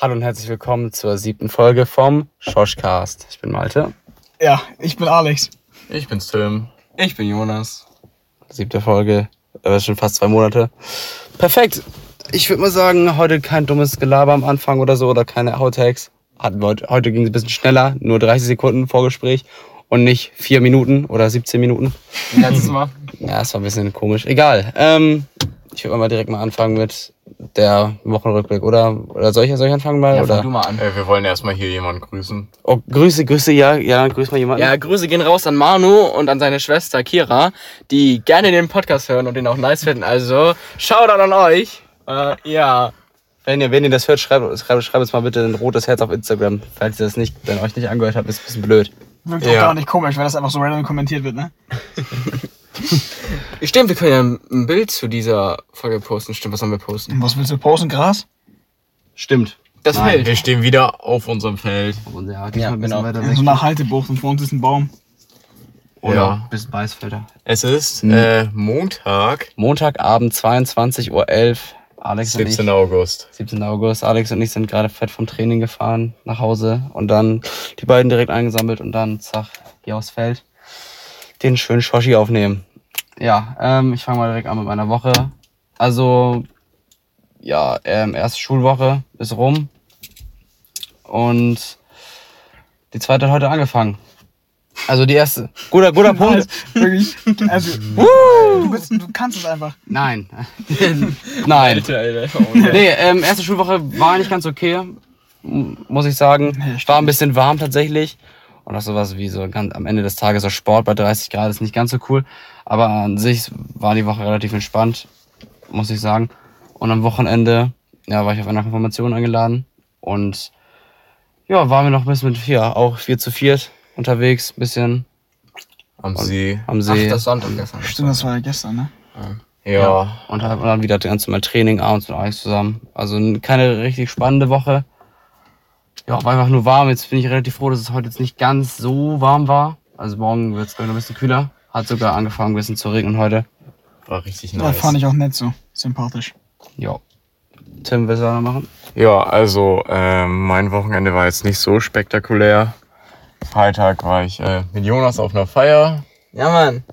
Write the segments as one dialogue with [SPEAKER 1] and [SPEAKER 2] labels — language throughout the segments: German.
[SPEAKER 1] Hallo und herzlich willkommen zur siebten Folge vom Schoschcast. Ich bin Malte.
[SPEAKER 2] Ja, ich bin Alex.
[SPEAKER 3] Ich bin's Tim.
[SPEAKER 4] Ich bin Jonas.
[SPEAKER 1] Siebte Folge, äh, schon fast zwei Monate. Perfekt. Ich würde mal sagen, heute kein dummes Gelaber am Anfang oder so oder keine Outtakes. Hatten wir heute, heute ging es ein bisschen schneller, nur 30 Sekunden Vorgespräch und nicht vier Minuten oder 17 Minuten.
[SPEAKER 4] Letztes Mal.
[SPEAKER 1] Ja, es war ein bisschen komisch. Egal. Ähm, ich würde mal direkt mal anfangen mit der Wochenrückblick, oder? Oder soll ich, soll ich anfangen mal?
[SPEAKER 4] Ja,
[SPEAKER 1] oder?
[SPEAKER 4] fang du mal an.
[SPEAKER 3] Äh, wir wollen erstmal hier jemanden grüßen.
[SPEAKER 1] Oh, Grüße, Grüße, ja, ja, grüß mal jemanden.
[SPEAKER 4] Ja, Grüße gehen raus an Manu und an seine Schwester Kira, die gerne den Podcast hören und den auch nice finden. Also, Shoutout an euch. Äh, ja.
[SPEAKER 1] Wenn ihr, wenn ihr das hört, schreibt, schreibt, schreibt uns mal bitte ein rotes Herz auf Instagram. Falls ihr das nicht, wenn euch nicht angehört habt, ist ein bisschen blöd.
[SPEAKER 2] Wirkt
[SPEAKER 3] Ja.
[SPEAKER 2] auch gar nicht komisch, weil das einfach so random kommentiert wird, ne?
[SPEAKER 4] Stimmt, wir können ja ein Bild zu dieser Folge posten. Stimmt, was sollen wir posten?
[SPEAKER 2] Was willst du posten? Gras?
[SPEAKER 1] Stimmt.
[SPEAKER 4] Das
[SPEAKER 1] Nein,
[SPEAKER 4] Bild.
[SPEAKER 3] Wir stehen wieder auf unserem Feld.
[SPEAKER 1] Und ja,
[SPEAKER 4] Ja, genau.
[SPEAKER 1] weiter weg.
[SPEAKER 2] so nach Haltebucht und vor uns ist ein Baum.
[SPEAKER 1] Oder
[SPEAKER 3] Ja.
[SPEAKER 1] ein bisschen Weißfelder.
[SPEAKER 3] Es ist
[SPEAKER 1] Hm.
[SPEAKER 3] äh, Montag,
[SPEAKER 1] Montagabend, 22.11 Uhr. Alex und ich,
[SPEAKER 3] 17. August.
[SPEAKER 1] 17. August. Alex und ich sind gerade fett vom Training gefahren nach Hause und dann die beiden direkt eingesammelt und dann zack, hier aufs Feld den schönen Schoschi aufnehmen. Ja, ähm, ich fange mal direkt an mit meiner Woche. Also, ja, ähm, erste Schulwoche ist rum und die zweite hat heute angefangen. Also die erste. Guter, guter Punkt.
[SPEAKER 2] Wirklich. Also, du, bist, du kannst es einfach.
[SPEAKER 1] Nein. Nein.
[SPEAKER 4] Alter, Alter.
[SPEAKER 1] Nee, ähm, erste Schulwoche war eigentlich ganz okay, muss ich sagen. War ein bisschen warm tatsächlich. Und auch sowas wie so ganz am Ende des Tages so Sport bei 30 Grad ist nicht ganz so cool. Aber an sich war die Woche relativ entspannt, muss ich sagen. Und am Wochenende, ja, war ich auf einer Konfirmation eingeladen. Und ja, waren wir noch ein bisschen mit, ja, auch 4 zu 4 unterwegs, ein bisschen
[SPEAKER 3] Am See.
[SPEAKER 1] am
[SPEAKER 4] Ach,
[SPEAKER 1] See.
[SPEAKER 4] das Sonntag gestern.
[SPEAKER 2] Stimmt, das war ja gestern, ne?
[SPEAKER 3] Ja.
[SPEAKER 1] Und dann, und dann wieder ganz normal Training abends mit Alex zusammen. Also keine richtig spannende Woche. Ja, war einfach nur warm. Jetzt bin ich relativ froh, dass es heute jetzt nicht ganz so warm war. Also morgen wird es noch ein bisschen kühler. Hat sogar angefangen ein bisschen zu regnen heute.
[SPEAKER 3] War richtig
[SPEAKER 2] Das
[SPEAKER 3] nice.
[SPEAKER 2] fand ich auch nett so. Sympathisch.
[SPEAKER 1] Ja. Tim, willst du auch noch machen?
[SPEAKER 3] Ja, also ähm, mein Wochenende war jetzt nicht so spektakulär. Freitag war ich äh, mit Jonas auf einer Feier.
[SPEAKER 4] Ja, Mann.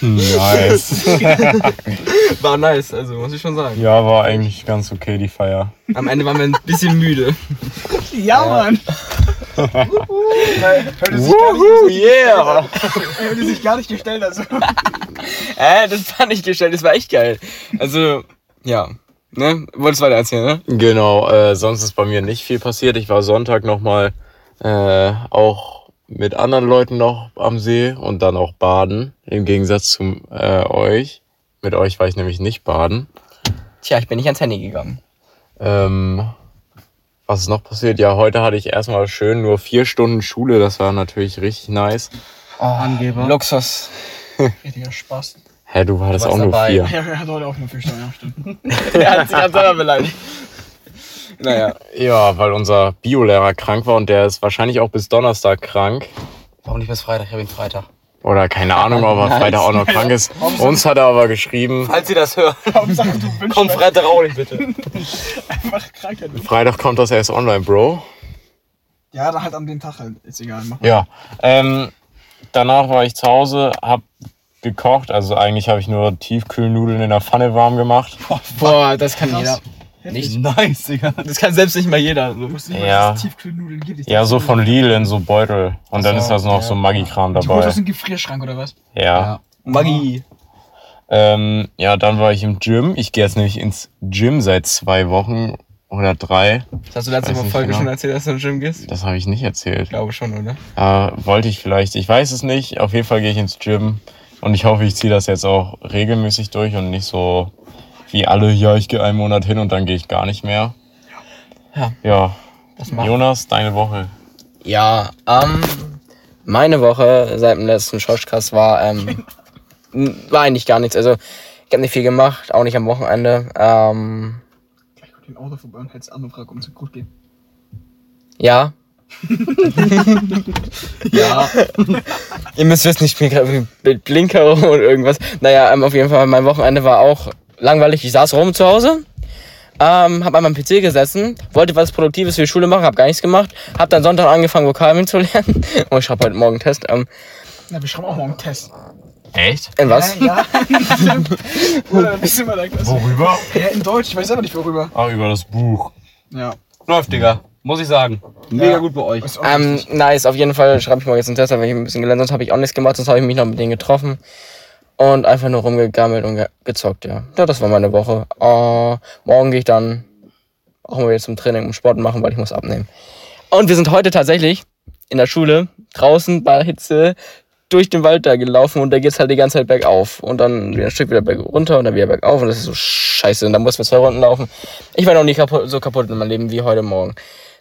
[SPEAKER 3] Nice.
[SPEAKER 4] War nice, also muss ich schon sagen.
[SPEAKER 3] ja, war eigentlich ganz okay, die Feier.
[SPEAKER 4] Am Ende waren wir ein bisschen müde.
[SPEAKER 2] Ja, Mann! Hörte sich,
[SPEAKER 3] Woohoo, yeah!
[SPEAKER 2] hörte sich gar nicht gestellt, also.
[SPEAKER 4] Äh, das war nicht gestellt, das war echt geil. Also, ja. Ne? Wolltest weiter erzählen, ne?
[SPEAKER 3] Genau, äh, sonst ist bei mir nicht viel passiert. Ich war Sonntag nochmal äh, auch mit anderen Leuten noch am See und dann auch baden. Im Gegensatz zu äh, euch. Mit euch war ich nämlich nicht baden.
[SPEAKER 4] Tja, ich bin nicht ans Handy gegangen.
[SPEAKER 3] Ähm, was ist noch passiert? Ja, heute hatte ich erstmal schön nur vier Stunden Schule. Das war natürlich richtig nice.
[SPEAKER 4] Oh,
[SPEAKER 1] Angeber.
[SPEAKER 4] Luxus.
[SPEAKER 2] Richtiger Spaß.
[SPEAKER 3] Hä, du hattest
[SPEAKER 4] Du warst
[SPEAKER 3] auch nur
[SPEAKER 4] dabei.
[SPEAKER 3] vier.
[SPEAKER 2] Ja, er hat heute auch nur vier Stunden, ja, stimmt.
[SPEAKER 4] Er hat sich ganz selber beleidigt. Naja.
[SPEAKER 3] Ja, weil unser Biolehrer krank war und der ist wahrscheinlich auch bis Donnerstag krank.
[SPEAKER 1] Warum nicht bis Freitag? Ich habe ihn Freitag.
[SPEAKER 3] Oder keine Ahnung, ob er. Freitag auch noch krank ist. Uns hat er aber geschrieben,
[SPEAKER 1] Falls ihr das
[SPEAKER 2] wünschst
[SPEAKER 1] kommt Freitag auch nicht bitte.
[SPEAKER 2] einfach Krankheit.
[SPEAKER 3] Freitag kommt das erst online, Bro.
[SPEAKER 2] Ja, dann halt an dem Tag halt. Ist egal, mach mal.
[SPEAKER 3] Ja. Ähm, danach war ich zu Hause, hab gekocht. Also eigentlich habe ich nur Tiefkühlnudeln in der Pfanne warm gemacht.
[SPEAKER 4] Boah, das kann jeder.
[SPEAKER 2] Nicht?
[SPEAKER 1] Nice, Digga.
[SPEAKER 4] Das kann selbst nicht mal jeder.
[SPEAKER 2] Du nicht,
[SPEAKER 3] Ja.
[SPEAKER 2] Tiefkühlnudeln gibt. Ich
[SPEAKER 3] Ja, so von Lidl in so Beutel. Und dann
[SPEAKER 4] so,
[SPEAKER 3] ist da noch
[SPEAKER 4] ja.
[SPEAKER 3] so Maggi-Kram
[SPEAKER 2] Du holst
[SPEAKER 3] dabei.
[SPEAKER 2] aus dem Gefrierschrank oder was?
[SPEAKER 3] Ja.
[SPEAKER 1] Ja.
[SPEAKER 4] Magie.
[SPEAKER 3] Ähm, ja, dann war ich im Gym. Ich gehe jetzt nämlich ins Gym seit zwei Wochen oder drei.
[SPEAKER 4] Das hast du letzte Folge
[SPEAKER 3] genau.
[SPEAKER 4] schon erzählt, dass du ins Gym gehst?
[SPEAKER 3] Das habe ich nicht
[SPEAKER 4] Ich
[SPEAKER 3] erzählt.
[SPEAKER 4] glaube schon, oder?
[SPEAKER 3] Äh, wollte ich vielleicht. Ich weiß es nicht. Auf jeden Fall gehe ich ins Gym. Und ich hoffe, ich ziehe das jetzt auch regelmäßig durch und nicht so wie alle, ja, ich gehe einen Monat hin und dann gehe ich gar nicht mehr.
[SPEAKER 4] Ja.
[SPEAKER 3] Ja.
[SPEAKER 4] Das macht.
[SPEAKER 3] Jonas, deine Woche.
[SPEAKER 4] Ja, ähm, meine Woche seit dem letzten Schoschkast war, ähm, war eigentlich gar nichts. Also, ich habe nicht viel gemacht, auch nicht am Wochenende. Ähm,
[SPEAKER 2] Gleich kommt ein Auto vorbei und hältst an und fragt, ob es gut geht.
[SPEAKER 4] ja. ja. Ihr müsst wissen, ich bin gerade mit Blinker und irgendwas. Naja, ähm, auf jeden Fall, mein Wochenende war auch langweilig. Ich saß rum zu Hause. Ähm, hab an meinem PC gesessen, wollte was Produktives für die Schule machen, hab gar nichts gemacht. Hab dann Sonntag angefangen, Vokabeln zu lernen. Und ich schreibe heute morgen einen Test. Ähm,
[SPEAKER 2] Na, wir schreiben auch morgen einen Test.
[SPEAKER 3] Echt?
[SPEAKER 4] in was?
[SPEAKER 2] Äh, ja. Oder bist du mal der Klasse?
[SPEAKER 3] Worüber?
[SPEAKER 2] Ja, in Deutsch, ich weiß selber nicht worüber.
[SPEAKER 3] Ach, über das Buch.
[SPEAKER 2] Ja.
[SPEAKER 1] Läuft, Digga. Muss ich sagen. Mega
[SPEAKER 2] Ja.
[SPEAKER 1] gut bei euch.
[SPEAKER 4] Ähm, nice, auf jeden Fall schreibe ich morgen jetzt einen Test, habe ich ein bisschen gelernt, sonst habe ich auch nichts gemacht, sonst habe ich mich noch mit denen getroffen. Und einfach nur rumgegammelt und ge gezockt, ja. Ja, das war meine Woche. Äh, morgen gehe ich dann auch mal wieder zum Training und Sport machen, weil ich muss abnehmen. Und wir sind heute tatsächlich in der Schule, draußen bei Hitze, durch den Wald da gelaufen und da geht's halt die ganze Zeit bergauf. Und dann wieder ein Stück wieder berg runter und dann wieder bergauf und das ist so scheiße. Und dann mussten wir zwei Runden laufen. Ich war noch nie kaputt, so kaputt in meinem Leben wie heute Morgen.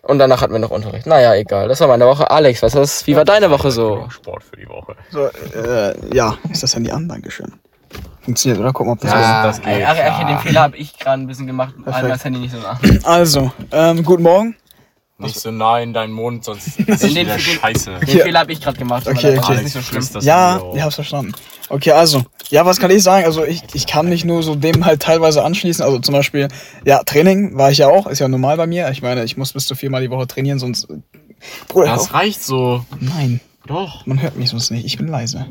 [SPEAKER 4] Und danach hatten wir noch Unterricht. Naja, egal. Das war meine Woche. Alex, was ist, wie war deine Woche so?
[SPEAKER 3] Sport für die Woche.
[SPEAKER 2] So, äh, ja, ist das Handy an? Dankeschön. Funktioniert, oder? Guck mal, ob das
[SPEAKER 3] Ja.
[SPEAKER 2] ja.
[SPEAKER 3] das geht,
[SPEAKER 4] ach, ach,
[SPEAKER 3] ja.
[SPEAKER 4] den Fehler habe ich gerade ein bisschen gemacht.
[SPEAKER 2] Perfekt.
[SPEAKER 4] Einmal das Handy nicht so nah.
[SPEAKER 2] Also, ähm, guten Morgen.
[SPEAKER 3] Nicht so nah in deinen Mund, sonst ist es wieder scheiße.
[SPEAKER 4] Den. Fehler habe ich gerade gemacht.
[SPEAKER 2] Okay, okay.
[SPEAKER 4] ist nicht so schlimm.
[SPEAKER 2] Ja, ich hab's verstanden. Okay, also, ja, was kann ich sagen? Also, ich, ich kann mich nur so dem halt teilweise anschließen. Also, zum Beispiel, ja, Training war ich ja auch, ist ja normal bei mir. Ich meine, ich muss bis zu viermal die Woche trainieren, sonst. Bruder,
[SPEAKER 3] Das
[SPEAKER 2] auf.
[SPEAKER 3] reicht so.
[SPEAKER 2] Nein,
[SPEAKER 3] Doch.
[SPEAKER 2] man hört mich sonst nicht. Ich bin leise.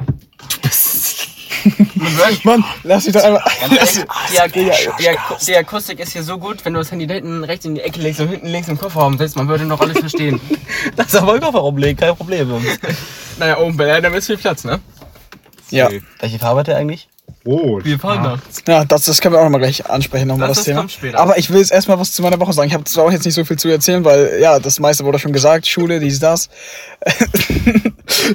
[SPEAKER 2] Mann, lass mich doch einmal. Lass,
[SPEAKER 4] Die, Ak die, Ak die Akustik ist hier so gut, wenn du das Handy da hinten rechts in die Ecke legst und hinten links im Kofferraum setzt, man würde noch alles verstehen.
[SPEAKER 1] Das ist aber Kofferraum legen, kein Problem.
[SPEAKER 4] naja, oben bei da ist viel Platz, ne?
[SPEAKER 2] ja.
[SPEAKER 1] Welche Farbe hat der eigentlich?
[SPEAKER 3] Rot.
[SPEAKER 4] Wir fahren da.
[SPEAKER 2] Ja, das, das können wir auch nochmal gleich ansprechen, nochmal
[SPEAKER 4] Das-
[SPEAKER 2] das,
[SPEAKER 4] das
[SPEAKER 2] Thema.
[SPEAKER 4] kommt später.
[SPEAKER 2] Aber ich will jetzt erstmal was zu meiner Woche sagen. Ich habe zwar auch jetzt nicht so viel zu erzählen, weil ja, das meiste wurde schon gesagt, Schule, dies, das.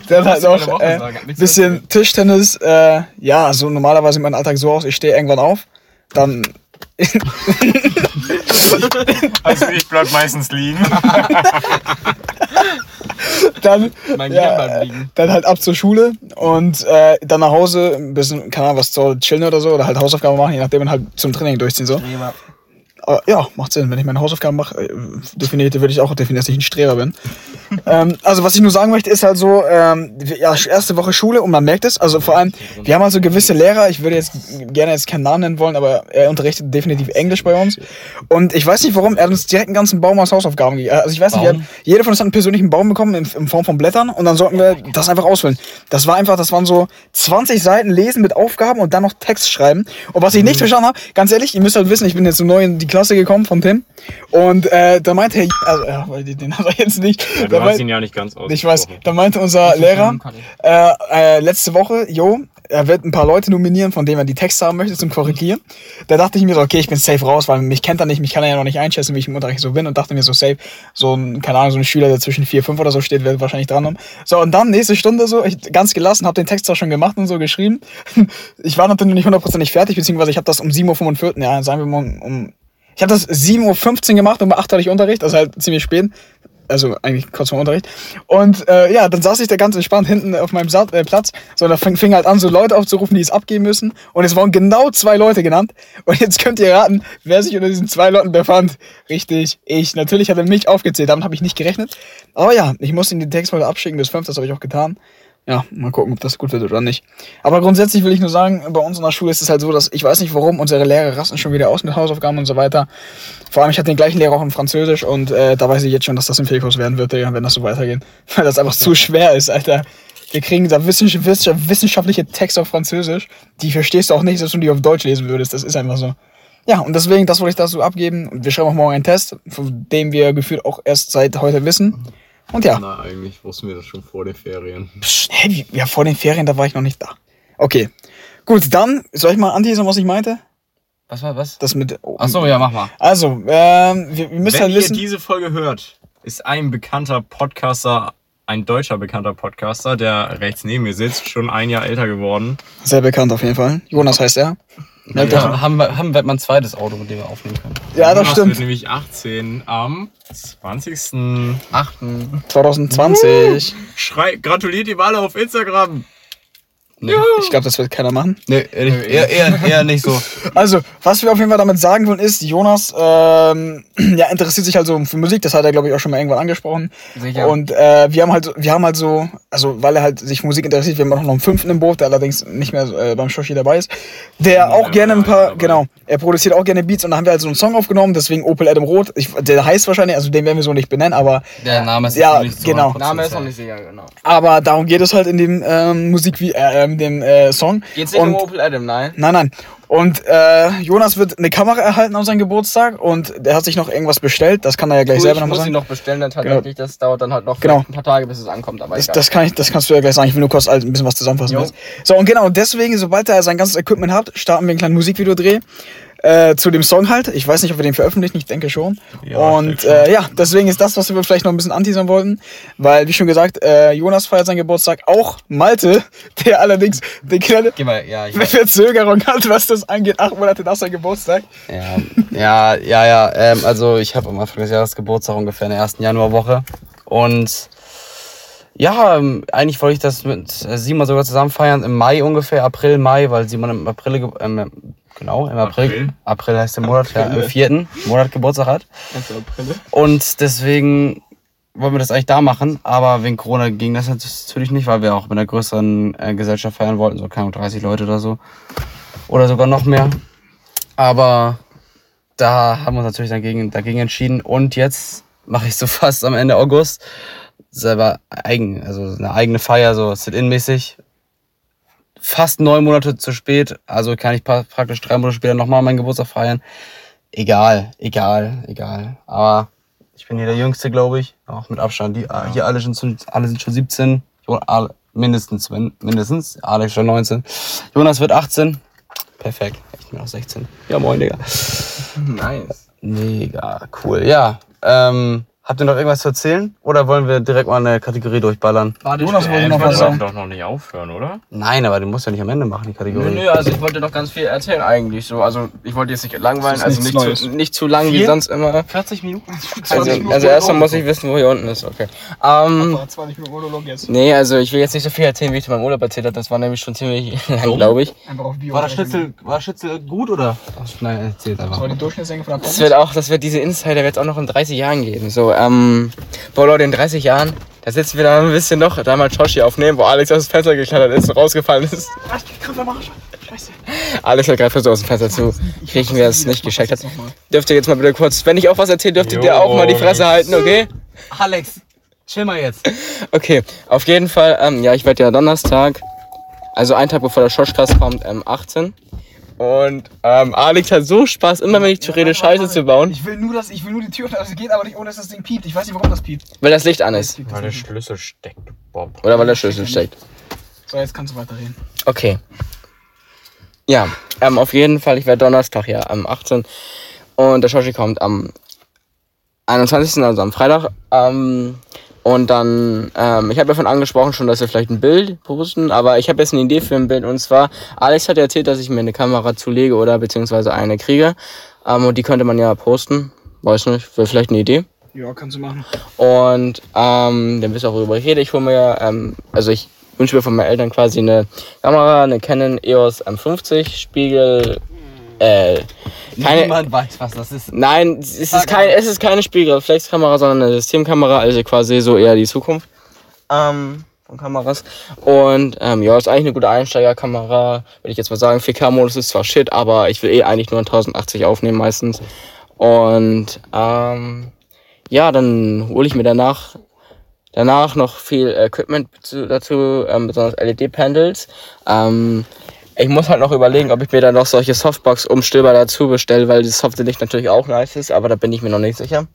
[SPEAKER 2] Dann halt
[SPEAKER 4] meiner Woche
[SPEAKER 2] äh, bisschen Tischtennis. Äh, ja, so normalerweise sieht mein Alltag so aus, ich stehe irgendwann auf, dann
[SPEAKER 3] Also ich bleib meistens liegen.
[SPEAKER 2] dann,
[SPEAKER 4] Mein
[SPEAKER 2] ja, dann halt ab zur Schule und äh, dann nach Hause, ein bisschen, keine Ahnung, was zu Hause chillen oder so, oder halt Hausaufgaben machen, je nachdem und halt zum Training durchziehen so. Aber ja, macht Sinn. Wenn ich meine Hausaufgaben mache, äh, definiert würde ich auch definieren, dass ich ein Streber bin. ähm, also was ich nur sagen möchte, ist halt so, ähm, ja, erste Woche Schule und man merkt es. Also vor allem, wir haben also gewisse Lehrer, ich würde jetzt gerne jetzt keinen Namen nennen wollen, aber er unterrichtet definitiv Englisch bei uns. Und ich weiß nicht warum, er hat uns direkt einen ganzen Baum aus Hausaufgaben gegeben. Also ich weiß nicht, hatten, jeder von uns hat einen persönlichen Baum bekommen in, in Form von Blättern und dann sollten wir das einfach ausfüllen. Das war einfach, das waren so 20 Seiten lesen mit Aufgaben und dann noch Text schreiben. Und was ich nicht verstanden habe, ganz ehrlich, ihr müsst halt wissen, ich bin jetzt so neu in die Klasse gekommen von Tim und äh, da meinte er, also, die- den hat er jetzt nicht.
[SPEAKER 3] Ja,
[SPEAKER 2] Da
[SPEAKER 3] du hast
[SPEAKER 2] meint-
[SPEAKER 3] ihn ja nicht ganz aus.
[SPEAKER 2] ich weiß, da meinte unser Lehrer äh, äh, letzte Woche, jo, er wird ein paar Leute nominieren, von denen er die Texte haben möchte zum Korrigieren. Da dachte ich mir so, okay, ich bin safe raus, weil mich kennt er nicht, mich kann er ja noch nicht einschätzen, wie ich im Unterricht so bin und dachte mir so safe, so ein, keine Ahnung, so ein Schüler, der zwischen 4, 5 oder so steht, wird wahrscheinlich dran haben. So, und dann nächste Stunde so, ich ganz gelassen, habe den Text zwar schon gemacht und so geschrieben. Ich war natürlich noch nicht hundertprozentig fertig, beziehungsweise ich habe das um 7.45 Uhr, ja, sagen wir mal um ich habe das 7.15 Uhr gemacht, um 8 Uhr hatte ich Unterricht, also halt ziemlich spät. Also eigentlich kurz vor Unterricht. Und äh, ja, dann saß ich da ganz entspannt hinten auf meinem Sa äh, Platz. So, und da fing, fing halt an, so Leute aufzurufen, die es abgeben müssen. Und es waren genau zwei Leute genannt. Und jetzt könnt ihr raten, wer sich unter diesen zwei Leuten befand. Richtig, ich. Natürlich hat er mich aufgezählt, damit habe ich nicht gerechnet. Aber ja, ich musste ihn den Text mal abschicken bis fünf, das habe ich auch getan. Ja, mal gucken, ob das gut wird oder nicht. Aber grundsätzlich will ich nur sagen, bei uns in der Schule ist es halt so, dass ich weiß nicht warum, unsere Lehrer rasten schon wieder aus mit Hausaufgaben und so weiter. Vor allem, ich hatte den gleichen Lehrer auch in Französisch und äh, da weiß ich jetzt schon, dass das ein Fehlkurs werden wird, Digga, wenn das so weitergeht. Weil das einfach zu schwer ist, Alter. Wir kriegen da wissenschaft- wissenschaft- wissenschaftliche Texte auf Französisch, die verstehst du auch nicht, selbst wenn du die auf Deutsch lesen würdest. Das ist einfach so. Ja, und deswegen, das wollte ich dazu abgeben. Und wir schreiben auch morgen einen Test, von dem wir gefühlt auch erst seit heute wissen. Und ja.
[SPEAKER 3] Na, eigentlich wussten wir das schon vor den Ferien.
[SPEAKER 2] Psst, hä, wie- ja, vor den Ferien, da war ich noch nicht da. Okay. Gut, dann soll ich mal anteasern, was ich meinte?
[SPEAKER 1] Was war was?
[SPEAKER 2] Das mit.
[SPEAKER 1] Ach so, ja, mach mal.
[SPEAKER 2] Also, ähm, wir, wir müssen
[SPEAKER 3] Wenn
[SPEAKER 2] halt
[SPEAKER 3] ihr
[SPEAKER 2] wissen.
[SPEAKER 3] diese Folge hört, ist ein bekannter Podcaster, ein deutscher bekannter Podcaster, der rechts neben mir sitzt, schon ein Jahr älter geworden.
[SPEAKER 2] Sehr bekannt auf jeden Fall. Jonas heißt er. Merkt
[SPEAKER 1] Ja, haben, wir, haben wir mal ein zweites Auto, mit dem wir aufnehmen können.
[SPEAKER 2] Ja, das
[SPEAKER 3] Jonas
[SPEAKER 2] stimmt.
[SPEAKER 3] wird nämlich 18 am 20.
[SPEAKER 4] Achten.
[SPEAKER 2] 2020.
[SPEAKER 3] Schrei, gratuliert ihm alle auf Instagram.
[SPEAKER 1] Nee.
[SPEAKER 2] Ich glaube, das wird keiner machen.
[SPEAKER 1] Nee, eher, eher, eher, eher nicht so.
[SPEAKER 2] Also, was wir auf jeden Fall damit sagen wollen, ist, Jonas ähm, ja, interessiert sich halt so für Musik, das hat er, glaube ich, auch schon mal irgendwann angesprochen.
[SPEAKER 4] Sicher.
[SPEAKER 2] Und äh, wir haben halt so, wir haben halt so, also weil er halt sich für Musik interessiert, wir haben auch noch einen fünften im Boot, der allerdings nicht mehr äh, beim Shoshi dabei ist, der auch gerne ein paar, genau, er produziert auch gerne Beats und da haben wir halt so einen Song aufgenommen, deswegen Opel Adam Roth. Ich, der heißt wahrscheinlich, also den werden wir so nicht benennen, aber
[SPEAKER 1] Der Name ist
[SPEAKER 2] Ja,
[SPEAKER 1] noch nicht so
[SPEAKER 2] genau.
[SPEAKER 1] 100%
[SPEAKER 4] Name ist noch nicht sicher, genau.
[SPEAKER 2] aber darum geht es halt in dem ähm, Musik wie äh, ähm, dem äh, Song.
[SPEAKER 4] Geht's nicht um
[SPEAKER 2] Und-
[SPEAKER 4] Opel Adam, nein?
[SPEAKER 2] Nein, nein. Und äh, Jonas wird eine Kamera erhalten auf seinem Geburtstag und der hat sich noch irgendwas bestellt. Das kann er ja gleich
[SPEAKER 4] Cool,
[SPEAKER 2] selber
[SPEAKER 4] ich
[SPEAKER 2] nochmal
[SPEAKER 4] muss ihn
[SPEAKER 2] sagen.
[SPEAKER 4] noch bestellen, dann tatsächlich. Das dauert dann halt noch
[SPEAKER 2] Genau.
[SPEAKER 4] ein paar Tage, bis es ankommt. Aber
[SPEAKER 2] Das, das, kann ich, das kannst du ja gleich sagen. Ich will nur kurz halt ein bisschen was zusammenfassen. So, und genau, deswegen, sobald er sein ganzes Equipment hat, starten wir einen kleinen Musikvideodreh. Äh, zu dem Song halt. Ich weiß nicht, ob wir den veröffentlichen, ich denke schon.
[SPEAKER 3] Ja,
[SPEAKER 2] und
[SPEAKER 3] denke
[SPEAKER 2] äh, ja, deswegen ist das, was wir vielleicht noch ein bisschen anteasern wollten. Weil, wie schon gesagt, äh, Jonas feiert seinen Geburtstag. Auch Malte, der allerdings eine kleine
[SPEAKER 1] ja, ich
[SPEAKER 2] Verzögerung hat, was das angeht. Acht Monate nach seinem Geburtstag.
[SPEAKER 1] Ja, ja, ja, ja. Ähm, also ich habe am Anfang des Jahres Geburtstag ungefähr in der ersten Januarwoche. Und ja, ähm, eigentlich wollte ich das mit äh, Simon sogar zusammen feiern im Mai ungefähr, April, Mai, weil Simon im April, ähm, genau, im April,
[SPEAKER 3] April?
[SPEAKER 1] April, heißt der Monat, ja, im vierten Monat Geburtstag hat.
[SPEAKER 4] Also, April.
[SPEAKER 1] Und deswegen wollen wir das eigentlich da machen, aber wegen Corona ging das natürlich nicht, weil wir auch mit einer größeren äh, Gesellschaft feiern wollten, so keine Ahnung, 30 Leute oder so. Oder sogar noch mehr. Aber da haben wir uns natürlich dagegen, dagegen entschieden. Und jetzt mache ich so fast am Ende August selber eigen, also eine eigene Feier, so Sit-In-mäßig. Fast neun Monate zu spät, also kann ich praktisch drei Monate später nochmal meinen Geburtstag feiern. Egal, egal, egal. Aber ich bin hier der Jüngste, glaube ich. Auch mit Abstand. Die, Hier alle sind, schon, alle sind schon 17. Jo- alle- Mindestens, wenn- mindestens. Alex schon 19. Jonas wird 18. Perfekt. Ich bin auch 16. Ja, moin, Digga.
[SPEAKER 4] Nice.
[SPEAKER 1] Mega cool. Ja, ähm, habt ihr noch irgendwas zu erzählen? Oder wollen wir direkt mal eine Kategorie durchballern?
[SPEAKER 4] Warte,
[SPEAKER 2] Jonas wollte noch
[SPEAKER 3] wir
[SPEAKER 2] was sagen.
[SPEAKER 3] doch noch nicht aufhören, oder?
[SPEAKER 1] Nein, aber du musst ja nicht am Ende machen, die
[SPEAKER 4] Nö,
[SPEAKER 1] Kategorie.
[SPEAKER 4] nö, also ich wollte noch ganz viel erzählen eigentlich so. Also ich wollte jetzt nicht langweilen,
[SPEAKER 2] Das
[SPEAKER 4] also nicht
[SPEAKER 2] Neues.
[SPEAKER 4] zu, nicht zu lang wie
[SPEAKER 1] Viel?
[SPEAKER 4] sonst immer.
[SPEAKER 1] 40 Minuten?
[SPEAKER 4] Also, also erstmal muss ich wissen, wo hier unten ist, okay. Ähm,
[SPEAKER 2] 20 Minuten Monolog jetzt.
[SPEAKER 4] nee, also ich will jetzt nicht so viel erzählen, wie ich zu meinem Urlaub erzählt habe. Das war nämlich schon ziemlich lang, glaube ich.
[SPEAKER 2] Einfach auf Bio.
[SPEAKER 1] War der Schnitzel, war der Schnitzel gut oder? Nein, erzählt
[SPEAKER 2] Das
[SPEAKER 1] einfach.
[SPEAKER 2] war die Durchschnittslänge von der
[SPEAKER 4] Das
[SPEAKER 2] Pommes.
[SPEAKER 4] wird auch, das wird diese Insider wird es auch noch in 30 Jahren geben. So, ähm, boah Leute, in 30 Jahren, da sitzen wir da ein bisschen noch, da mal Choshi aufnehmen, wo Alex aus dem Fenster geklettert ist und rausgefallen ist.
[SPEAKER 2] Ach, am Arsch. Scheiße.
[SPEAKER 4] Alex hat gerade versucht aus dem Fenster zu kriechen, wer es nicht gescheckt hat. Dürft ihr jetzt mal bitte kurz, wenn ich auch was erzähle, dürft ihr auch mal die Fresse halten, okay?
[SPEAKER 1] Alex, chill mal jetzt.
[SPEAKER 4] Okay, auf jeden Fall, ähm, ja, ich werde ja Donnerstag, also einen Tag bevor der Schoschkast kommt, ähm, 18. Und ähm, Alex hat so Spaß, immer wenn ich zu rede, Scheiße zu bauen,
[SPEAKER 2] Ich will nur, dass, ich will nur die Tür öffnen, also es geht aber nicht, ohne dass das Ding piept. Ich weiß nicht, warum das piept.
[SPEAKER 4] weil das Licht an ist.
[SPEAKER 3] Weil der Schlüssel steckt, Bob.
[SPEAKER 4] Oder weil der Schlüssel steckt.
[SPEAKER 2] So, jetzt kannst du weiterreden.
[SPEAKER 4] Okay. Ja, ähm, auf jeden Fall, ich werde Donnerstag ja am 18. Und der Shoshi kommt am 21. also am Freitag. Ähm, und dann, ähm, ich habe davon angesprochen schon, dass wir vielleicht ein Bild posten, aber ich habe jetzt eine Idee für ein Bild. Und zwar, Alex hat erzählt, dass ich mir eine Kamera zulege oder beziehungsweise eine kriege. Ähm, und die könnte man ja posten. Weiß nicht, wäre vielleicht eine Idee.
[SPEAKER 2] Ja, kannst du machen.
[SPEAKER 4] Und ähm, dann wisst ihr auch, worüber ich rede. Ich hole mir, ähm, also ich wünsche mir von meinen Eltern quasi eine Kamera, eine Canon EOS M50, Spiegel, äh, keine,
[SPEAKER 1] Niemand weiß, was das ist.
[SPEAKER 4] nein, es ist, kein, es ist keine Spiegelreflexkamera, sondern eine Systemkamera, also quasi so eher die Zukunft ähm, von Kameras. Und ähm, ja, ist eigentlich eine gute Einsteigerkamera, würde ich jetzt mal sagen. 4K-Modus ist zwar shit, aber ich will eh eigentlich nur in 1080 aufnehmen meistens. Und ähm, ja, dann hole ich mir danach danach noch viel Equipment zu, dazu, ähm, besonders LED-Panels. Ähm, ich muss halt noch überlegen, ob ich mir dann noch solche Softbox-Umstöber dazu bestelle, weil das Softlicht natürlich auch nice ist, aber da bin ich mir noch nicht sicher.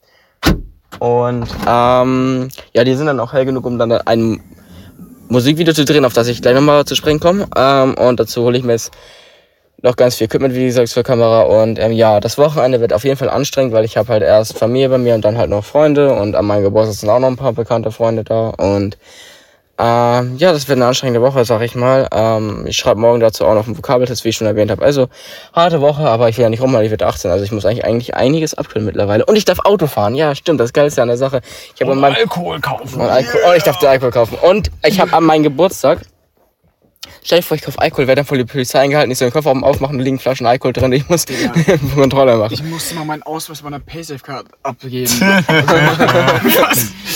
[SPEAKER 4] Und ähm, ja, die sind dann auch hell genug, um dann ein Musikvideo zu drehen, auf das ich gleich nochmal zu sprechen komme. Ähm, und dazu hole ich mir jetzt noch ganz viel Equipment, wie gesagt, für Kamera. Und ähm, ja, das Wochenende wird auf jeden Fall anstrengend, weil ich habe halt erst Familie bei mir und dann halt noch Freunde. Und an meinem Geburtstag sind auch noch ein paar bekannte Freunde da. Und ähm, ja, das wird eine anstrengende Woche, sag ich mal. Ähm, ich schreibe morgen dazu auch noch einen Vokabeltest, wie ich schon erwähnt habe. Also, harte Woche, aber ich will ja nicht rummachen, ich werde 18. Also ich muss eigentlich, eigentlich einiges abkühlen mittlerweile. Und ich darf Auto fahren. Ja, stimmt, das Geilste an der Sache. Ich habe mein
[SPEAKER 3] Alkohol kaufen.
[SPEAKER 4] und Alkohol, oh, ich darf Alkohol kaufen. Und ich habe an meinem Geburtstag Stell dir vor, ich kaufe Alkohol, werde dann von der Polizei eingehalten, ich soll den Kofferraum aufmachen, da liegen Flaschen Alkohol drin, ich muss Kontrolle machen.
[SPEAKER 2] Ich musste mal meinen Ausweis bei einer Paysafe-Card abgeben.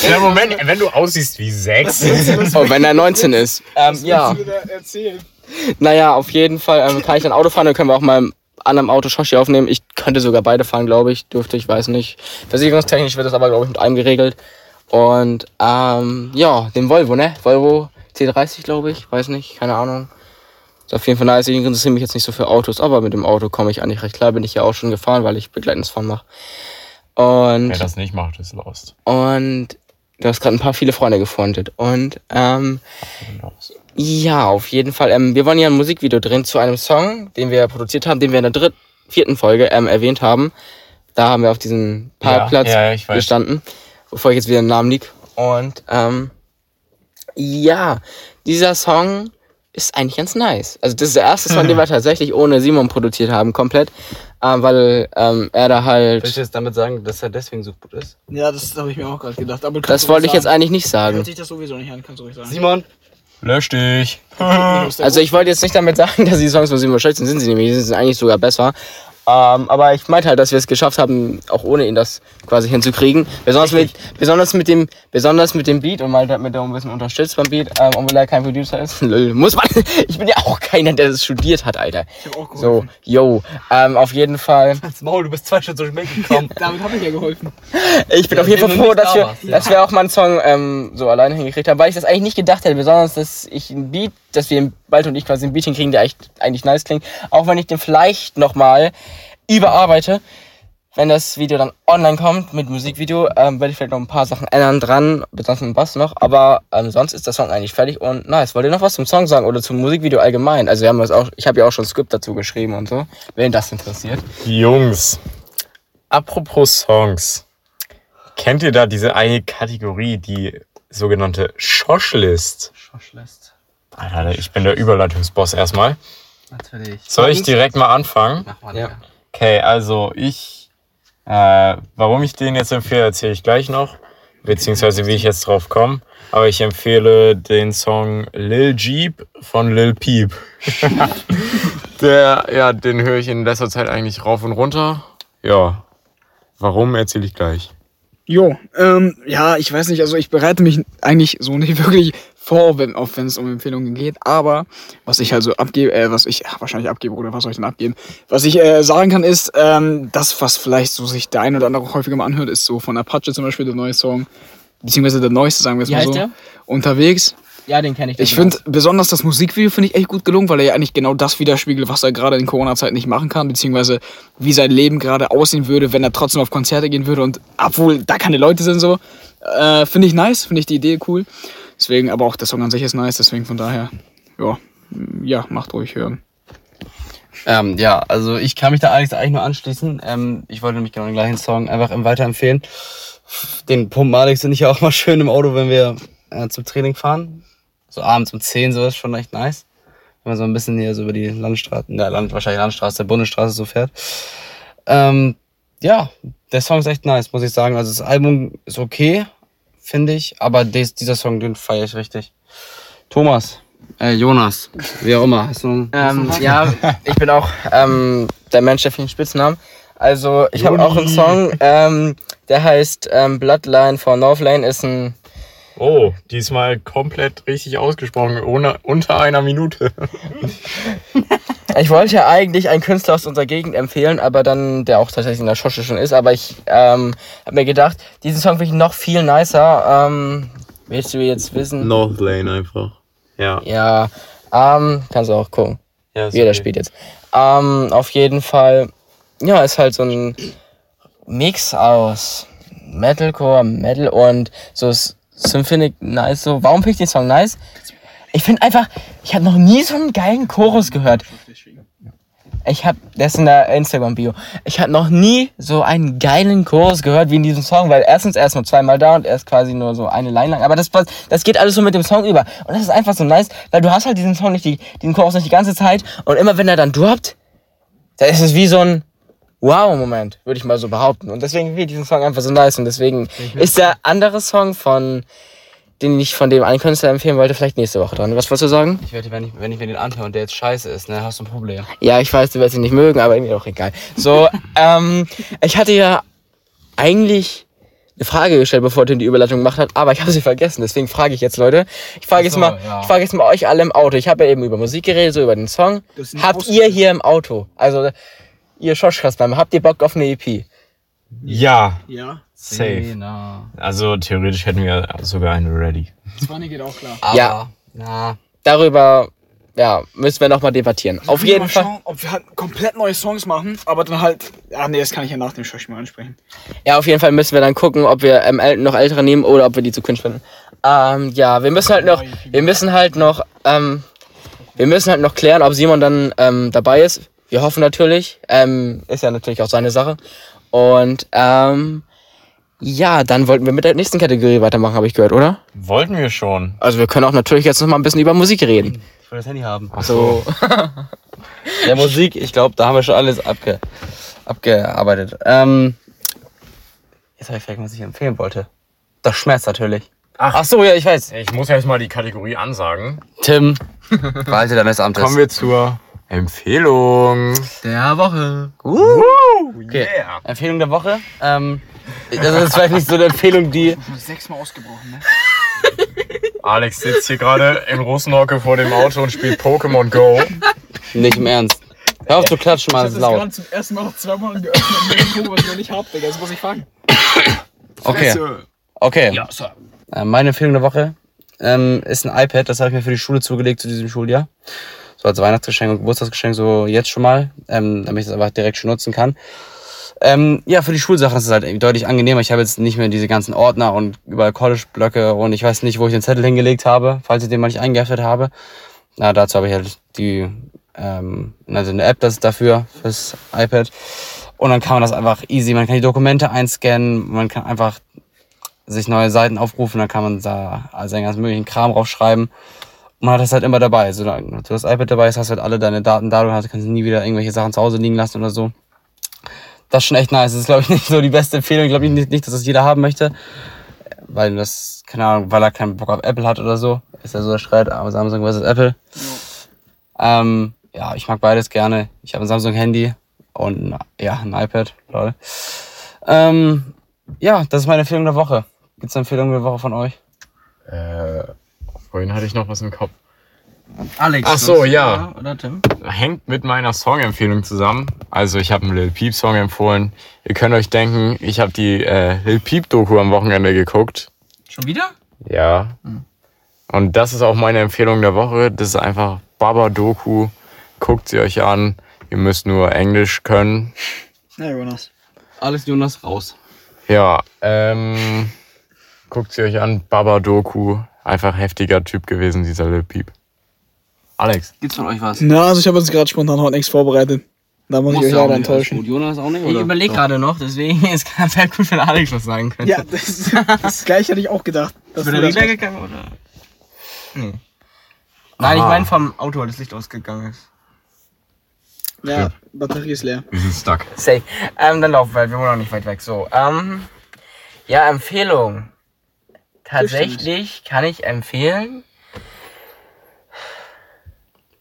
[SPEAKER 3] Ja, Moment, wenn du aussiehst wie sechs.
[SPEAKER 4] Oh, wenn er 19 ist. Ähm, ja.
[SPEAKER 2] Erzählen.
[SPEAKER 4] Naja, auf jeden Fall ähm, kann ich dann Auto fahren, dann können wir auch mal im anderen Auto Shoshi aufnehmen. Ich könnte sogar beide fahren, glaube ich. Dürfte ich, weiß nicht. Versicherungstechnisch wird das aber, glaube ich, mit einem geregelt. Und ähm, ja, den Volvo, ne? Volvo C30, glaube ich. Weiß nicht, keine Ahnung. Ist auf jeden Fall nice. Ich interessiere mich jetzt nicht so für Autos, aber mit dem Auto komme ich eigentlich recht klar. Bin ich ja auch schon gefahren, weil ich begleitendes Fahren mache. Und,
[SPEAKER 3] Wer das nicht macht, ist lost.
[SPEAKER 4] und du hast gerade ein paar viele Freunde gefreundet. Und ähm, ja, auf jeden Fall. Ähm, wir wollen ja ein Musikvideo drehen zu einem Song, den wir produziert haben, den wir in der dritten, vierten Folge ähm, erwähnt haben. Da haben wir auf diesem Parkplatz
[SPEAKER 3] ja, ja, ich weiß.
[SPEAKER 4] gestanden, bevor ich jetzt wieder den Namen lieg. Und ähm, ja, dieser Song ist eigentlich ganz nice. Also das ist der erste Song, den wir tatsächlich ohne Simon produziert haben, komplett. Ähm, weil ähm, er da halt...
[SPEAKER 1] Willst du jetzt damit sagen, dass er deswegen so gut ist?
[SPEAKER 2] Ja, das habe ich mir auch gerade gedacht. Aber
[SPEAKER 4] Das wollte ich jetzt eigentlich nicht sagen.
[SPEAKER 2] Hört sich das sowieso nicht an, kannst du ruhig sagen.
[SPEAKER 1] Simon?
[SPEAKER 3] Lösch dich.
[SPEAKER 4] Also ich wollte jetzt nicht damit sagen, dass die Songs von Simon schlecht sind, sind sie nämlich, sie sind eigentlich sogar besser. Ähm, aber ich meinte halt, dass wir es geschafft haben, auch ohne ihn das quasi hinzukriegen. Besonders mit, besonders mit dem, besonders mit dem Beat und mal hat mir da ein bisschen unterstützt beim Beat, ähm, obwohl er kein Producer ist. Lol, muss man. Ich bin ja auch keiner, der das studiert hat, Alter.
[SPEAKER 2] Ich hab auch
[SPEAKER 4] So,
[SPEAKER 2] geholfen.
[SPEAKER 4] yo, ähm, auf jeden Fall.
[SPEAKER 1] Als Maul, du bist zwei Stunden so spät gekommen.
[SPEAKER 2] Damit habe ich ja geholfen.
[SPEAKER 4] Ich bin
[SPEAKER 1] Ja,
[SPEAKER 4] auf jeden Fall froh, dass
[SPEAKER 1] da
[SPEAKER 4] wir,
[SPEAKER 1] warst, ja.
[SPEAKER 4] dass wir auch mal einen Song ähm, so alleine hingekriegt haben, weil ich das eigentlich nicht gedacht hätte, besonders, dass ich einen Beat, dass wir bald und ich quasi einen Beat hinkriegen, der echt, eigentlich nice klingt, auch wenn ich den vielleicht nochmal überarbeite. Wenn das Video dann online kommt mit Musikvideo, ähm, werde ich vielleicht noch ein paar Sachen ändern dran, besonders mit dem Bass noch, aber ähm, sonst ist der Song eigentlich fertig und nice. Wollt ihr noch was zum Song sagen oder zum Musikvideo allgemein? Also wir haben das auch, ich habe ja auch schon ein Skript dazu geschrieben und so, wenn das interessiert.
[SPEAKER 3] Jungs, apropos Songs. Kennt ihr da diese eine Kategorie, die sogenannte Schoshlist?
[SPEAKER 1] Schoschlist.
[SPEAKER 3] Alter, ich bin der Überleitungsboss erstmal.
[SPEAKER 1] Natürlich.
[SPEAKER 3] Soll ich direkt mal anfangen?
[SPEAKER 1] Mach mal,
[SPEAKER 4] Ja.
[SPEAKER 3] Okay, also ich, äh, warum ich den jetzt empfehle, erzähle ich gleich noch, beziehungsweise wie ich jetzt drauf komme. Aber ich empfehle den Song Lil Jeep von Lil Peep. Der, ja, den höre ich in letzter Zeit eigentlich rauf und runter. Ja, warum erzähle ich gleich.
[SPEAKER 2] Jo, ähm, ja, ich weiß nicht, also ich bereite mich eigentlich so nicht wirklich vor, wenn, auch wenn es um Empfehlungen geht, aber was ich halt so abgebe, äh, was ich ach, wahrscheinlich abgebe oder was soll ich denn abgeben? Was ich äh, sagen kann ist, ähm, das, was vielleicht so sich der ein oder andere häufiger mal anhört, ist so von Apache zum Beispiel der neue Song, beziehungsweise der neueste, sagen wir es mal
[SPEAKER 4] heißt
[SPEAKER 2] so,
[SPEAKER 4] der?
[SPEAKER 2] unterwegs.
[SPEAKER 4] Ja, den kenne ich.
[SPEAKER 2] Ich finde besonders das Musikvideo finde ich echt gut gelungen, weil er ja eigentlich genau das widerspiegelt, was er gerade in Corona-Zeit nicht machen kann, beziehungsweise wie sein Leben gerade aussehen würde, wenn er trotzdem auf Konzerte gehen würde und obwohl da keine Leute sind so, äh, finde ich nice, finde ich die Idee cool. Deswegen, aber auch der Song an sich ist nice, deswegen von daher, ja, ja, macht ruhig hören.
[SPEAKER 1] Ähm, ja, also ich kann mich da Alex eigentlich nur anschließen. Ähm, ich wollte nämlich genau den gleichen Song einfach weiterempfehlen. Den pumpen Alex und ich ja auch mal schön im Auto, wenn wir äh, zum Training fahren. So abends um 10 so ist schon echt nice. Wenn man so ein bisschen hier so über die Landstraße, ja, Land, wahrscheinlich Landstraße, Bundesstraße so fährt. Ähm, ja, der Song ist echt nice, muss ich sagen. Also das Album ist okay, finde ich, aber des, dieser Song, den feiere ich richtig. Thomas, äh, Jonas, wie auch immer. Hast du,
[SPEAKER 4] Ähm, ja, ich bin auch ähm, der Mensch der vielen Spitznamen. Also ich habe auch einen Song, ähm, der heißt ähm, Bloodline von Northlane, ist ein
[SPEAKER 3] Oh, diesmal komplett richtig ausgesprochen, ohne, unter einer Minute.
[SPEAKER 4] Ich wollte ja eigentlich einen Künstler aus unserer Gegend empfehlen, aber dann, der auch tatsächlich in der Schosche schon ist, aber ich ähm, habe mir gedacht, diesen Song finde ich noch viel nicer. Ähm, willst du jetzt wissen?
[SPEAKER 3] Northlane einfach. Ja.
[SPEAKER 4] Ja, ähm, kannst du auch gucken.
[SPEAKER 3] ja ist
[SPEAKER 4] Jeder
[SPEAKER 3] okay.
[SPEAKER 4] spielt jetzt. Ähm, auf jeden Fall, ja, ist halt so ein Mix aus Metalcore, Metal und so S- Symphonic nice. So, warum finde ich den Song nice? Ich finde einfach, ich habe noch nie so einen geilen Chorus gehört. Ich habe, das ist in der Instagram-Bio. Ich habe noch nie so einen geilen Chorus gehört wie in diesem Song, weil erstens er ist nur zweimal da und er ist quasi nur so eine Line lang. Aber das, das geht alles so mit dem Song über. Und das ist einfach so nice, weil du hast halt diesen Song nicht, die, diesen Chorus nicht die ganze Zeit. Und immer wenn er dann droppt, da ist es wie so ein Wow-Moment, würde ich mal so behaupten. Und deswegen finde ich diesen Song einfach so nice. Und deswegen ist der andere Song von den ich von dem einen Künstler empfehlen wollte, vielleicht nächste Woche dran. Was wolltest du sagen?
[SPEAKER 1] Ich wette, wenn ich, wenn ich mir den anhöre und der jetzt scheiße ist, ne, hast du ein Problem.
[SPEAKER 4] Ja, ich weiß, du wirst ihn nicht mögen, aber mir auch egal. So, ähm, ich hatte ja eigentlich eine Frage gestellt, bevor Tim die Überleitung gemacht hat, aber ich habe sie vergessen. Deswegen frage ich jetzt, Leute. Ich frage jetzt
[SPEAKER 1] so,
[SPEAKER 4] mal,
[SPEAKER 1] ja.
[SPEAKER 4] ich frage jetzt mal euch alle im Auto. Ich habe ja eben über Musik geredet, so über den Song. Habt ihr hier im Auto, also ihr Schoschkasper, habt ihr Bock auf eine EP?
[SPEAKER 3] Ja,
[SPEAKER 2] Ja,
[SPEAKER 3] safe.
[SPEAKER 1] Zehner.
[SPEAKER 3] Also theoretisch hätten wir sogar eine ready.
[SPEAKER 2] 20 geht auch klar.
[SPEAKER 1] Aber,
[SPEAKER 4] Ja.
[SPEAKER 1] Na,
[SPEAKER 4] Darüber, ja, müssen wir nochmal debattieren. Auf jeden
[SPEAKER 2] mal
[SPEAKER 4] Fall.
[SPEAKER 2] Schauen, ob wir halt komplett neue Songs machen, aber dann halt. Ah, nee, das kann ich ja nach dem Schosch mal ansprechen.
[SPEAKER 4] Ja, auf jeden Fall müssen wir dann gucken, ob wir ähm, noch ältere nehmen oder ob wir die zu cringe finden. Ähm, ja, wir müssen halt noch, wir müssen halt noch, ähm, wir müssen halt noch klären, ob Simon dann ähm, dabei ist. Wir hoffen natürlich. Ähm, ist ja natürlich auch seine Sache. Und ähm, ja, dann wollten wir mit der nächsten Kategorie weitermachen, habe ich gehört, oder?
[SPEAKER 3] Wollten wir schon.
[SPEAKER 4] Also wir können auch natürlich jetzt noch mal ein bisschen über Musik reden.
[SPEAKER 1] ich will das Handy haben.
[SPEAKER 4] So,
[SPEAKER 1] Der Musik, ich glaube, da haben wir schon alles abge, abgearbeitet. Ähm, jetzt habe ich vielleicht, was ich empfehlen wollte. Das schmerzt natürlich.
[SPEAKER 3] Ach.
[SPEAKER 1] Ach so, ja, ich weiß.
[SPEAKER 3] Ich muss erst mal die Kategorie ansagen.
[SPEAKER 1] Tim, Verhalte deines Amtes.
[SPEAKER 3] Kommen wir zur Empfehlung.
[SPEAKER 4] der Woche.
[SPEAKER 1] Uh, okay.
[SPEAKER 3] Yeah.
[SPEAKER 1] Empfehlung der Woche. Ähm, das ist vielleicht nicht so eine Empfehlung, die.
[SPEAKER 2] Sechsmal ausgebrochen, ne?
[SPEAKER 3] Alex sitzt hier gerade in Rosenhocke vor dem Auto und spielt Pokémon Go.
[SPEAKER 1] Nicht im Ernst. Hör auf zu klatschen, Mann,
[SPEAKER 2] Ich
[SPEAKER 1] das ist
[SPEAKER 2] das
[SPEAKER 1] laut.
[SPEAKER 2] gerade zum ersten Mal noch zwei Mal geöffnet was ich noch nicht hab, Digga. Das muss ich fangen.
[SPEAKER 1] Okay, okay.
[SPEAKER 2] Ja, Sir.
[SPEAKER 1] Äh, Meine Empfehlung der Woche ähm, ist ein iPad. Das habe ich mir für die Schule zugelegt zu diesem Schuljahr. Als Weihnachtsgeschenk und Geburtstagsgeschenk, so jetzt schon mal, ähm, damit ich das einfach direkt schon nutzen kann. Ähm, ja, für die Schulsachen ist es halt deutlich angenehmer. Ich habe jetzt nicht mehr diese ganzen Ordner und überall College-Blöcke und ich weiß nicht, wo ich den Zettel hingelegt habe, falls ich den mal nicht eingeheftet habe. Na, dazu habe ich halt die, ähm, also eine App, das dafür, fürs iPad. Und dann kann man das einfach easy, man kann die Dokumente einscannen, man kann einfach sich neue Seiten aufrufen, dann kann man da seinen ganzen möglichen Kram draufschreiben. Man hat das halt immer dabei. Solange du das iPad dabei hast, hast du halt alle deine Daten da, du kannst nie wieder irgendwelche Sachen zu Hause liegen lassen oder so. Das ist schon echt nice. Das ist, glaube ich, nicht so die beste Empfehlung. Ich glaube nicht, nicht, dass das jeder haben möchte. Weil das, keine Ahnung, weil er keinen Bock auf Apple hat oder so. Ist ja so der Streit, aber Samsung versus Apple. Ähm, ja, ich mag beides gerne. Ich habe ein Samsung-Handy und ja, ein iPad. Lol. Ähm, ja, das ist meine Empfehlung der Woche. Gibt's eine Empfehlung der Woche von euch?
[SPEAKER 3] Äh, vorhin hatte ich noch was im Kopf.
[SPEAKER 4] Alex.
[SPEAKER 3] Ach so, ja.
[SPEAKER 4] Oder Tim?
[SPEAKER 3] Hängt mit meiner Songempfehlung zusammen. Also ich habe einen Lil Peep Song empfohlen. Ihr könnt euch denken, ich habe die äh, Lil Peep Doku am Wochenende geguckt.
[SPEAKER 4] Schon wieder?
[SPEAKER 3] Ja. Und das ist auch meine Empfehlung der Woche. Das ist einfach Baba Doku. Guckt sie euch an. Ihr müsst nur Englisch können.
[SPEAKER 2] Ja, Jonas.
[SPEAKER 1] Alles Jonas raus.
[SPEAKER 3] Ja, ähm, guckt sie euch an. Baba Doku. Einfach heftiger Typ gewesen, dieser Lil Peep. Alex.
[SPEAKER 1] Gibt's von euch was?
[SPEAKER 2] Na, also ich habe jetzt gerade spontan heute nichts vorbereitet. Da muss ich euch leider enttäuschen.
[SPEAKER 1] Und Jonas auch nicht?
[SPEAKER 4] Ich überlege gerade noch, deswegen ist es wäre gut, wenn Alex was sagen könnte.
[SPEAKER 2] Ja, das, das gleiche hätte ich auch gedacht. dass
[SPEAKER 4] Ist
[SPEAKER 2] du
[SPEAKER 4] der
[SPEAKER 2] das machst.
[SPEAKER 4] gegangen oder? Nee. Nein, ich
[SPEAKER 3] Aha.
[SPEAKER 4] meine vom Auto, weil das Licht ausgegangen ist.
[SPEAKER 2] Ja, Batterie ist leer.
[SPEAKER 3] Wir sind stuck.
[SPEAKER 4] Safe. Ähm, dann laufen wir, halt, wir wohnen noch nicht weit weg. So, ähm, ja, Empfehlung. Tatsächlich kann ich empfehlen.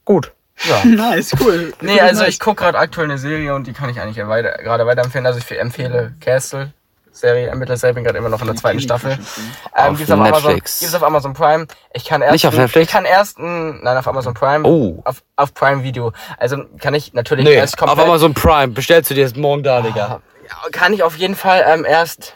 [SPEAKER 4] Gut. Ja.
[SPEAKER 2] Nice, cool.
[SPEAKER 4] Nee, also ich gucke gerade aktuell eine Serie und die kann ich eigentlich weiter, gerade weiterempfehlen. Also ich empfehle Castle. Serie, Ermittlerserie, bin gerade immer noch in der zweiten Staffel. Ähm,
[SPEAKER 1] Auf
[SPEAKER 4] gibt's auf Amazon,
[SPEAKER 1] Netflix.
[SPEAKER 4] gibt's auf Amazon Prime. Ich kann erst,
[SPEAKER 1] Nicht auf Netflix?
[SPEAKER 4] Ich kann erst, nein, auf Amazon Prime.
[SPEAKER 1] Oh.
[SPEAKER 4] Auf, auf Prime Video. Also kann ich natürlich
[SPEAKER 1] Nee,
[SPEAKER 4] erst
[SPEAKER 1] auf Amazon Prime. Bestellst du dir jetzt morgen da, Digga.
[SPEAKER 4] Ja, kann ich auf jeden Fall ähm, erst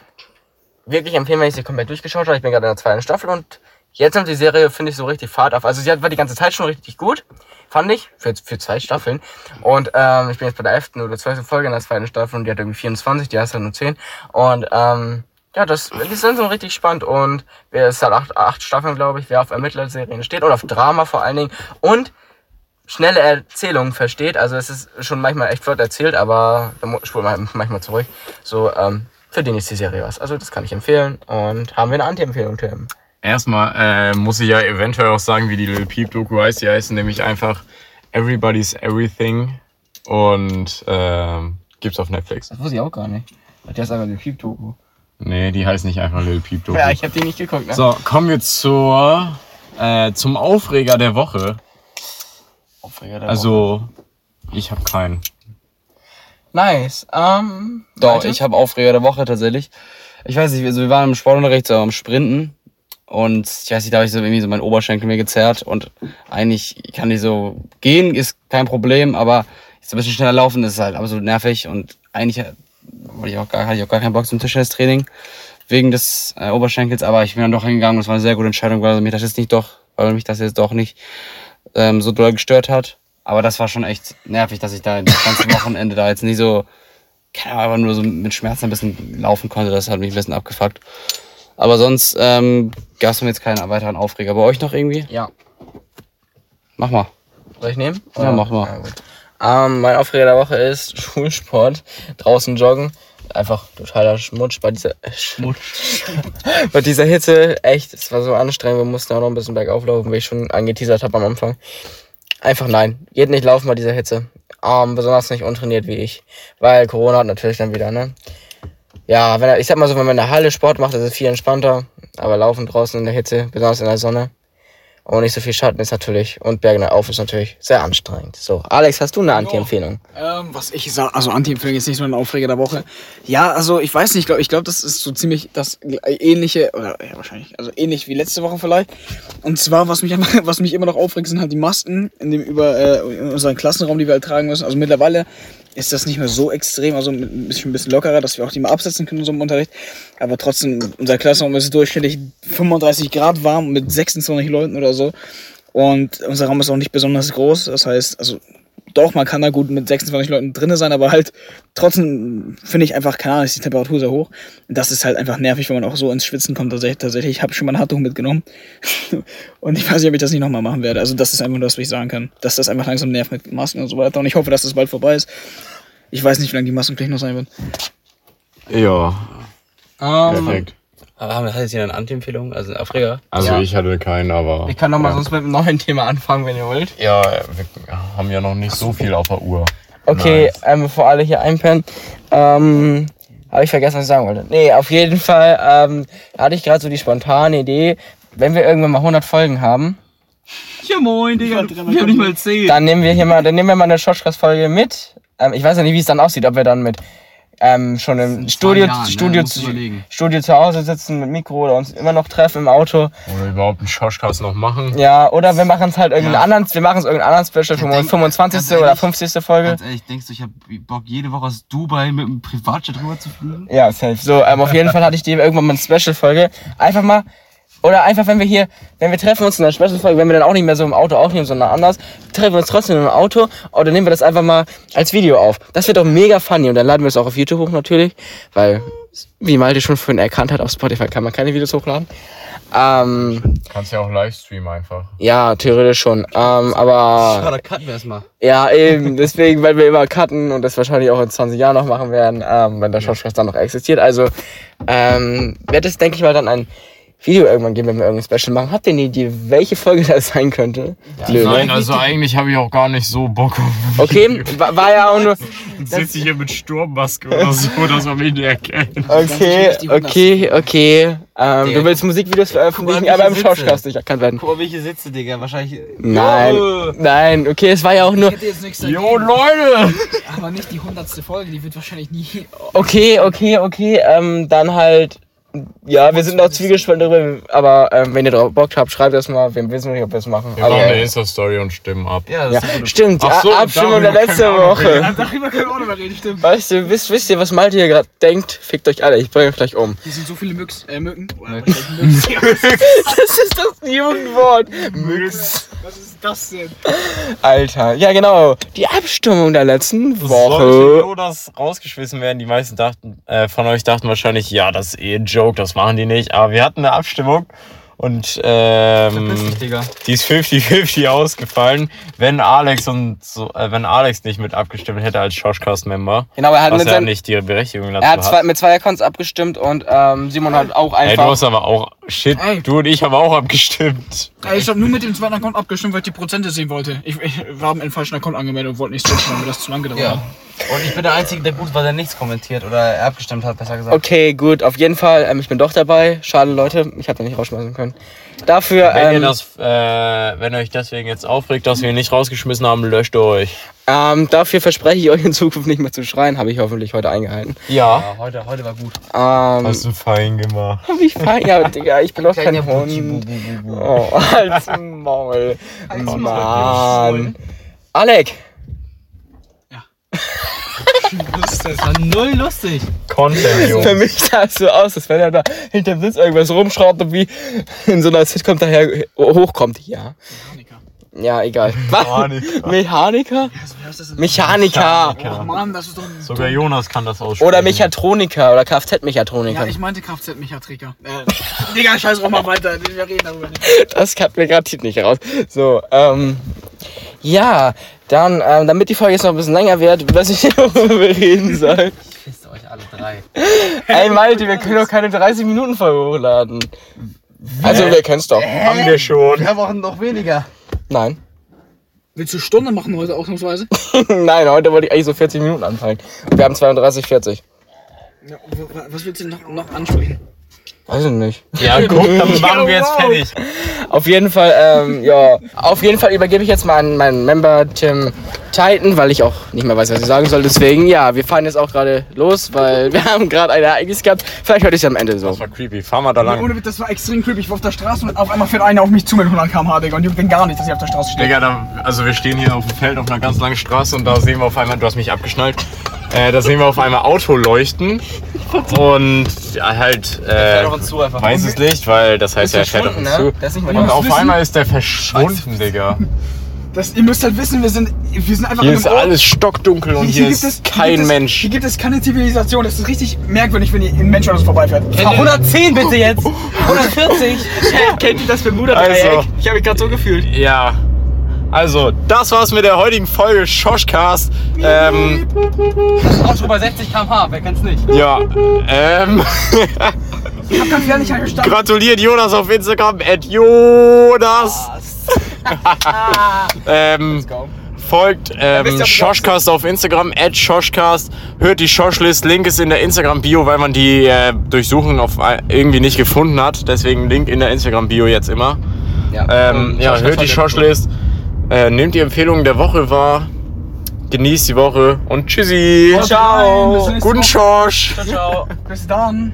[SPEAKER 4] wirklich empfehlen, wenn ich sie komplett durchgeschaut habe. Ich bin gerade in der zweiten Staffel und jetzt nimmt die Serie, finde ich, so richtig Fahrt auf. Also sie war die ganze Zeit schon richtig gut, fand ich, für, für zwei Staffeln. Und ähm, ich bin jetzt bei der 11. oder 12. Folge in der zweiten Staffel und die hat irgendwie 24, die erste nur 10. Und ähm, ja, das, die sind so richtig spannend und wer ist halt acht, acht Staffeln, glaube ich, wer auf Ermittlerserien steht und auf Drama vor allen Dingen und schnelle Erzählungen versteht. Also es ist schon manchmal echt flott erzählt, aber da spult man manchmal zurück. So, ähm, für den ist die Serie was. Also das kann ich empfehlen. Und haben wir eine Anti-Empfehlung, Tim?
[SPEAKER 3] Erstmal äh, muss ich ja eventuell auch sagen, wie die Lil Peep Doku heißt. Die heißt nämlich einfach Everybody's Everything und ähm, gibt's auf Netflix.
[SPEAKER 4] Das wusste ich auch gar nicht. Der ist einfach eine Keep-Doku.
[SPEAKER 3] Nee, die heißt nicht einfach Lil Peep Doku.
[SPEAKER 4] Ja, ich habe die nicht geguckt. Ne?
[SPEAKER 3] So, kommen wir zur, äh, zum Aufreger der Woche.
[SPEAKER 4] Aufreger der Woche.
[SPEAKER 3] Also, ich habe keinen.
[SPEAKER 4] Nice. Ähm,
[SPEAKER 1] Doch,
[SPEAKER 4] weiter?
[SPEAKER 1] ich habe Aufreger der Woche tatsächlich. Ich weiß nicht, also wir waren im Sportunterricht so am Sprinten und ich weiß nicht, da habe ich so irgendwie so meinen Oberschenkel mir gezerrt und eigentlich kann ich so gehen, ist kein Problem, aber jetzt ein bisschen schneller laufen ist halt absolut nervig und eigentlich ich auch gar, hatte ich auch gar keinen Bock zum Tischtennistraining wegen des äh, Oberschenkels, aber ich bin dann doch hingegangen und es war eine sehr gute Entscheidung, weil mich das jetzt nicht doch, weil mich das jetzt doch nicht ähm, so doll gestört hat. Aber das war schon echt nervig, dass ich da das ganze Wochenende da jetzt nicht so keine Ahnung, aber nur so mit Schmerzen ein bisschen laufen konnte, das hat mich ein bisschen abgefuckt. Aber sonst ähm, gab es mir jetzt keine weiteren Aufreger. Bei euch noch irgendwie?
[SPEAKER 4] Ja.
[SPEAKER 1] Mach mal.
[SPEAKER 4] Soll ich nehmen?
[SPEAKER 1] Ja, mach mal.
[SPEAKER 4] Ja. Ähm, mein Aufreger der Woche ist Schulsport. Draußen joggen. Einfach totaler Schmutz bei dieser Schmutz. bei dieser Hitze. Echt, es war so anstrengend. Wir mussten auch noch ein bisschen bergauf laufen, wie ich schon angeteasert habe am Anfang. Einfach nein. Geht nicht laufen bei dieser Hitze. Ähm, besonders nicht untrainiert wie ich. Weil Corona hat natürlich dann wieder, ne? Ja, wenn ich sag mal so, wenn man in der Halle Sport macht, ist es viel entspannter. Aber laufen draußen in der Hitze, besonders in der Sonne, und nicht so viel Schatten ist natürlich, und Bergen auf ist natürlich sehr anstrengend. So, Alex, hast du eine Anti-Empfehlung?
[SPEAKER 2] Ähm, was ich sage, also Anti-Empfehlung ist nicht so ein Aufreger der Woche. Ja, also ich weiß nicht, ich glaube, ich glaub, das ist so ziemlich das ähnliche, oder ja, wahrscheinlich, also ähnlich wie letzte Woche vielleicht. Und zwar, was mich, einfach, was mich immer noch aufregt, sind halt die Masken in dem über äh, in unseren Klassenraum, die wir halt tragen müssen. Also mittlerweile ist das nicht mehr so extrem, also ein bisschen, ein bisschen lockerer, dass wir auch die mal absetzen können in so einem Unterricht. Aber trotzdem, unser Klassenraum ist durchschnittlich 35 Grad warm mit 26 Leuten oder so. Und unser Raum ist auch nicht besonders groß. Das heißt, also doch, man kann da gut mit 26 Leuten drinne sein, aber halt trotzdem finde ich einfach, keine Ahnung, ist die Temperatur sehr hoch. Und das ist halt einfach nervig, wenn man auch so ins Schwitzen kommt. Tatsächlich, tatsächlich ich habe schon mal ein Handtuch mitgenommen. und ich weiß nicht, ob ich das nicht nochmal machen werde. Also das ist einfach nur das, was ich sagen kann. Dass das einfach langsam nervt mit Masken und so weiter. Und ich hoffe, dass das bald vorbei ist. Ich weiß nicht, wie lange die Maskenpflicht noch sein wird.
[SPEAKER 3] Ja,
[SPEAKER 4] Ähm,
[SPEAKER 3] perfekt.
[SPEAKER 1] Aber haben wir jetzt hier eine Anti-Empfehlung? Also ein Aufreger?
[SPEAKER 3] Also
[SPEAKER 4] Ja.
[SPEAKER 3] ich hatte keinen, aber.
[SPEAKER 4] ich kann noch mal
[SPEAKER 3] ja.
[SPEAKER 4] sonst mit einem neuen Thema anfangen, wenn ihr wollt.
[SPEAKER 3] Ja, wir haben ja noch nicht so viel auf der Uhr.
[SPEAKER 4] Okay,
[SPEAKER 3] Nice.
[SPEAKER 4] ähm, bevor alle hier einpennen, ähm, habe ich vergessen, was ich sagen wollte. Nee, auf jeden Fall ähm, hatte ich gerade so die spontane Idee, wenn wir irgendwann mal 100 Folgen haben,
[SPEAKER 1] Ja moin, Digga. Wir haben nicht mal 10.
[SPEAKER 4] dann nehmen wir hier mal, dann nehmen wir mal eine Schoschkast-Folge mit. Ähm, ich weiß ja nicht, wie es dann aussieht, ob wir dann mit ähm, schon im Studio,
[SPEAKER 1] Jahren, ne?
[SPEAKER 4] Studio,
[SPEAKER 1] du überlegen.
[SPEAKER 4] Studio zu Hause sitzen mit Mikro oder uns immer noch treffen im Auto.
[SPEAKER 3] Oder überhaupt einen Schoschkast noch machen.
[SPEAKER 4] Ja, oder wir machen es halt irgendeinen
[SPEAKER 1] Ja.
[SPEAKER 4] anderen, wir machen es irgendeinen anderen Special
[SPEAKER 1] Ja, denk-
[SPEAKER 4] 25.
[SPEAKER 1] ganz
[SPEAKER 4] oder
[SPEAKER 1] ehrlich,
[SPEAKER 4] 50. Folge.
[SPEAKER 1] Ganz ehrlich, denkst du, ich habe Bock, jede Woche aus Dubai mit einem Privatjet rüber zu fliegen?
[SPEAKER 4] Ja, safe. So, ähm, auf jeden Fall hatte ich dir irgendwann mal eine Special-Folge. Einfach mal, oder einfach, wenn wir hier, wenn wir treffen uns in einer Special-Folge, wenn wir dann auch nicht mehr so im Auto aufnehmen, sondern anders, treffen wir uns trotzdem im Auto oder nehmen wir das einfach mal als Video auf. Das wird doch mega funny und dann laden wir es auch auf YouTube hoch natürlich, weil, wie Malte schon vorhin erkannt hat, auf Spotify kann man keine Videos hochladen. Ähm,
[SPEAKER 3] Kannst ja auch Livestream einfach.
[SPEAKER 4] ja, theoretisch schon. Ähm, aber
[SPEAKER 1] da cutten wir erstmal.
[SPEAKER 4] ja, eben, deswegen, weil wir immer cutten und das wahrscheinlich auch in 20 Jahren noch machen werden, ähm, wenn der Shortcast dann noch existiert. Also, ähm, wird es, denke ich mal, dann ein Video irgendwann geben, wenn wir irgendein Special machen. Habt ihr eine Idee, welche Folge das sein könnte? Blöd,
[SPEAKER 3] Nein,
[SPEAKER 4] ne?
[SPEAKER 3] also eigentlich habe ich auch gar nicht so Bock auf.
[SPEAKER 4] Okay, war, war ja auch nur.
[SPEAKER 3] Sitze ich hier mit Sturmmaske oder so, dass man mich nicht erkennt.
[SPEAKER 4] Okay, okay, okay. Ähm, du willst Musikvideos veröffentlichen, aber im Shortcast nicht erkannt werden.
[SPEAKER 1] Guck mal, hier sitze, Digga. Wahrscheinlich.
[SPEAKER 4] Nein, nein, okay, es war ja auch nur.
[SPEAKER 2] hätte jetzt nichts
[SPEAKER 3] Jo, Leute!
[SPEAKER 2] Aber nicht die hundertste Folge, die wird wahrscheinlich nie.
[SPEAKER 4] Okay, okay, okay, ähm, dann halt. Ja, wir sind noch zwiegespalten darüber, aber ähm, wenn ihr drauf Bock habt, schreibt das mal. Wir wissen nicht, ob wir es machen.
[SPEAKER 3] Wir
[SPEAKER 4] aber,
[SPEAKER 3] machen eine Insta-Story und stimmen ab.
[SPEAKER 1] Ja, das
[SPEAKER 4] ja, stimmt,
[SPEAKER 3] Ach so,
[SPEAKER 4] A- Abstimmung der
[SPEAKER 3] darüber
[SPEAKER 4] letzte
[SPEAKER 3] können wir auch noch
[SPEAKER 4] Woche.
[SPEAKER 2] Darüber können wir auch noch mal reden, stimmt.
[SPEAKER 4] Weißt du, wisst, wisst ihr, was Malte hier gerade denkt? Fickt euch alle, ich bringe euch gleich um.
[SPEAKER 2] Hier sind so viele Mücks, äh, Mücken.
[SPEAKER 4] Das ist das Jugendwort. Müx.
[SPEAKER 2] Was ist das denn?
[SPEAKER 4] Alter, ja genau. Die Abstimmung der letzten
[SPEAKER 3] Sollte
[SPEAKER 4] Woche.
[SPEAKER 3] so das rausgeschmissen werden, die meisten dachten, äh, von euch dachten wahrscheinlich, ja, das ist eh ein Joke, das machen die nicht. Aber wir hatten eine Abstimmung und ähm,
[SPEAKER 1] dich, Digga.
[SPEAKER 3] die ist 50-50 ausgefallen, wenn Alex und so, äh, wenn Alex nicht mit abgestimmt hätte als Shoshcast-Member.
[SPEAKER 4] Genau, er hat,
[SPEAKER 3] Was
[SPEAKER 4] mit,
[SPEAKER 3] ja
[SPEAKER 4] seinem,
[SPEAKER 3] nicht die Berechtigung dazu
[SPEAKER 4] er hat
[SPEAKER 3] hat.
[SPEAKER 4] zwei, mit zwei Accounts abgestimmt und ähm, Simon hat auch
[SPEAKER 3] Ey, du
[SPEAKER 4] einfach.
[SPEAKER 3] hast aber auch shit,
[SPEAKER 2] Ey.
[SPEAKER 3] du und ich haben auch abgestimmt.
[SPEAKER 2] Ey, ich habe nur mit dem zweiten Account abgestimmt, weil ich die Prozente sehen wollte. Ich, ich war mit dem falschen Account angemeldet und wollte nicht switchen, weil mir das zu lange gedauert
[SPEAKER 1] Ja.
[SPEAKER 2] hat.
[SPEAKER 1] Und ich bin der Einzige, der gut war, der nichts kommentiert oder abgestimmt hat, besser gesagt.
[SPEAKER 4] Okay, gut, auf jeden Fall. Ähm, ich bin doch dabei. Schade, Leute, ich habe da nicht rausschmeißen können. Dafür,
[SPEAKER 3] Wenn ihr
[SPEAKER 4] ähm,
[SPEAKER 3] das, äh, wenn ihr euch deswegen jetzt aufregt, dass wir ihn nicht rausgeschmissen haben, löscht euch.
[SPEAKER 4] ähm, dafür verspreche ich euch in Zukunft nicht mehr zu schreien. Habe ich hoffentlich heute eingehalten.
[SPEAKER 3] Ja.
[SPEAKER 1] Ja, heute, heute war gut.
[SPEAKER 4] Ähm,
[SPEAKER 3] Hast du fein gemacht.
[SPEAKER 4] hab ich fein? Ja, Digga, ich bin doch kein Hund. Oh, als Maul. Mann. Alec,
[SPEAKER 1] Das war null lustig.
[SPEAKER 3] Content, Jungs.
[SPEAKER 4] für mich sah es so aus, als wenn er da hinterm Sitz irgendwas rumschraubt und wie in so einer Sitcom daher hochkommt. Ja. Ja, egal. Was?
[SPEAKER 3] Mechaniker.
[SPEAKER 4] Mechaniker?
[SPEAKER 2] Ist das denn?
[SPEAKER 4] Mechaniker.
[SPEAKER 2] Oh Mann, das ist doch ein...
[SPEAKER 3] Sogar Jonas kann das aussprechen.
[SPEAKER 4] Oder Mechatroniker oder Kfz-Mechatroniker.
[SPEAKER 2] Ja, ich meinte Kfz-Mechatriker. Äh, Digga, scheiß auch mal weiter. Wir reden darüber nicht.
[SPEAKER 4] Das kommt mir gerade nicht raus. So, ähm. Ja, dann, ähm, damit die Folge jetzt noch ein bisschen länger wird, weiß ich nicht, worüber wir reden sollen.
[SPEAKER 1] Pisst euch alle drei.
[SPEAKER 4] Ey, Malte, wir können doch keine 30 Minuten Folge hochladen. Also, wir können es doch.
[SPEAKER 3] haben wir schon.
[SPEAKER 1] Wir auch noch weniger.
[SPEAKER 4] Nein.
[SPEAKER 2] Willst du Stunde machen heute ausnahmsweise?
[SPEAKER 4] Nein, heute wollte ich eigentlich so 40 Minuten anfangen. Wir haben 32, 40.
[SPEAKER 2] Ja, was willst du noch, noch ansprechen?
[SPEAKER 4] Weiß ich nicht.
[SPEAKER 3] Ja, guck, dann machen wir jetzt fertig.
[SPEAKER 4] Auf jeden Fall, ähm, ja. Auf jeden Fall übergebe ich jetzt mal an meinen Member Tim Titan, weil ich auch nicht mehr weiß, was ich sagen soll. Deswegen, ja, wir fahren jetzt auch gerade los, weil wir haben gerade ein Ereignis gehabt. Vielleicht hört ich es am Ende so.
[SPEAKER 3] Das war creepy. Fahr mal da lang.
[SPEAKER 2] Ohne Witz, das war extrem creepy. Ich war auf der Straße und auf einmal fährt einer auf mich zu mit 100 km/h, Digga. Und juckt den gar nicht, dass ich auf der Straße stehe.
[SPEAKER 3] Digga, da, also wir stehen hier auf dem Feld auf einer ganz langen Straße und da sehen wir auf einmal, du hast mich abgeschnallt, äh, da sehen wir auf einmal Auto leuchten und ja, halt, äh,
[SPEAKER 1] auf uns zu einfach.
[SPEAKER 3] weißes Licht, weil das heißt ja, er fährt auf uns zu.
[SPEAKER 4] Ist nicht mehr
[SPEAKER 3] Und auf
[SPEAKER 2] wissen?
[SPEAKER 3] einmal ist der verschwunden, Digga.
[SPEAKER 2] Das, ihr müsst halt wissen, wir sind, wir sind einfach
[SPEAKER 3] Hier ist
[SPEAKER 2] einem Ort-
[SPEAKER 3] alles stockdunkel und hier ist
[SPEAKER 2] hier
[SPEAKER 3] kein
[SPEAKER 2] gibt es,
[SPEAKER 3] Mensch.
[SPEAKER 2] Hier gibt es keine Zivilisation. Das ist richtig merkwürdig, wenn ihr ein Mensch an uns vorbeifährt.
[SPEAKER 1] Ah, 110 bitte jetzt. 140.
[SPEAKER 4] Kennt ihr das Bermuda
[SPEAKER 3] Also.
[SPEAKER 4] Ich habe mich gerade so gefühlt.
[SPEAKER 3] Ja. Also, das war's mit der heutigen Folge Schoschcast. Ähm,
[SPEAKER 1] Auch schon bei 60 km/h, wer kennt's nicht?
[SPEAKER 3] ja, ähm,
[SPEAKER 2] Ich hab ganz ehrlich verstanden.
[SPEAKER 3] gratuliert Jonas auf Instagram, at Jonas. ähm, folgt ähm, Schoschcast auf Instagram, at Schoschcast. Hört die Schoschlist, Link ist in der Instagram-Bio, weil man die äh, durchsuchen auf ein- irgendwie nicht gefunden hat. Deswegen Link in der Instagram-Bio jetzt immer. Ähm, ja, hört die Schoschlist. Äh, nehmt die Empfehlungen der Woche wahr. Genießt die Woche und tschüssi.
[SPEAKER 2] Ciao. Bis nächste
[SPEAKER 3] Guten
[SPEAKER 2] Woche.
[SPEAKER 3] Schosch.
[SPEAKER 1] Ciao.
[SPEAKER 2] Bis dann.